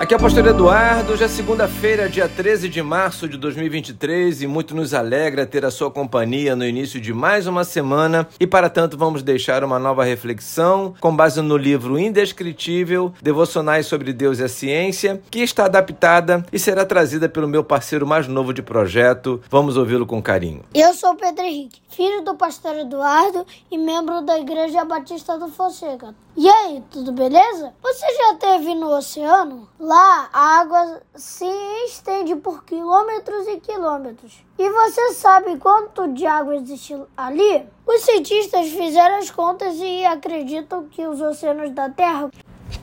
Aqui é o Pastor Eduardo, já é segunda-feira, dia 13 de março de 2023, e muito nos alegra ter a sua companhia no início de mais uma semana. E para tanto, vamos deixar uma nova reflexão com base no livro Indescritível Devocionais sobre Deus e a Ciência, que está adaptada e será trazida pelo meu parceiro mais novo de projeto. Vamos ouvi-lo com carinho. Eu sou Pedro Henrique, filho do Pastor Eduardo e membro da Igreja Batista do Fonseca. E aí, tudo beleza? Você já esteve no oceano? Lá a água se estende por quilômetros e quilômetros. E você sabe quanto de água existe ali? Os cientistas fizeram as contas e acreditam que os oceanos da Terra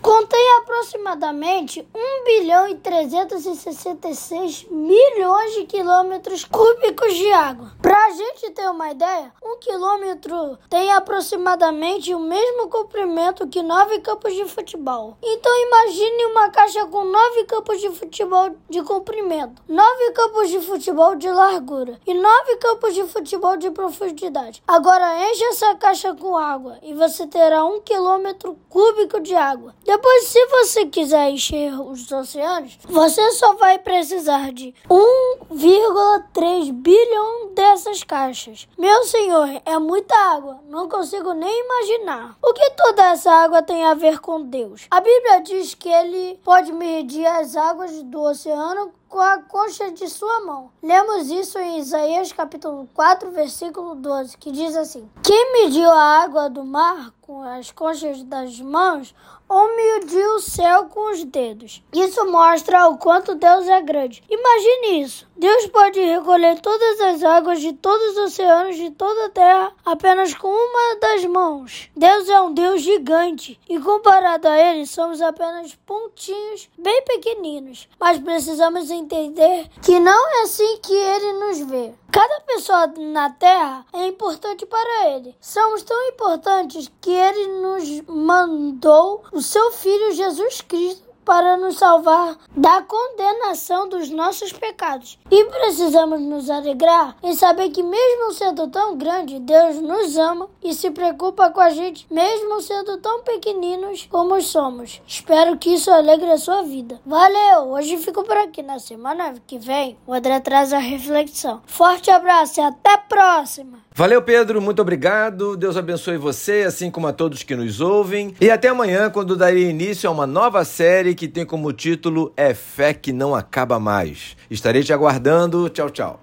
contém aproximadamente 1 bilhão e 366 milhões de quilômetros cúbicos de água. Para a gente ter uma ideia, um quilômetro tem aproximadamente o mesmo comprimento que nove campos de futebol. Então imagine uma caixa com nove campos de futebol de comprimento, nove campos de futebol de largura e nove campos de futebol de profundidade. Agora enche essa caixa com água e você terá um quilômetro cúbico de água. Depois, se você quiser encher os oceanos, você só vai precisar de 1,3 bilhão dessas caixas. Meu senhor, é muita água, não consigo nem imaginar. O que toda essa água tem a ver com Deus? A Bíblia diz que ele pode medir as águas do oceano com a coxa de sua mão. Lemos isso em Isaías capítulo 4, versículo 12, que diz assim: Quem mediu a água do mar com as conchas das mãos, ou mediu o céu com os dedos. Isso mostra o quanto Deus é grande. Imagine isso. Deus pode recolher todas as águas de todos os oceanos de toda a terra apenas com uma das mãos. Deus é um Deus gigante e comparado a ele somos apenas pontinhos bem pequeninos. Mas precisamos entender que não é assim que ele nos vê. Cada pessoa na Terra é importante para ele. Somos tão importantes que ele nos mandou o seu Filho Jesus Cristo para nos salvar da condenação dos nossos pecados. E precisamos nos alegrar em saber que, mesmo sendo tão grande, Deus nos ama e se preocupa com a gente, mesmo sendo tão pequeninos como somos. Espero que isso alegre a sua vida. Valeu! Hoje fico por aqui. Na semana que vem, o André traz a reflexão. Forte abraço e até a próxima! Valeu, Pedro, muito obrigado. Deus abençoe você, assim como a todos que nos ouvem. E até amanhã, quando darei início a uma nova série que tem como título É Fé que Não Acaba Mais. Estarei te aguardando. Tchau, tchau.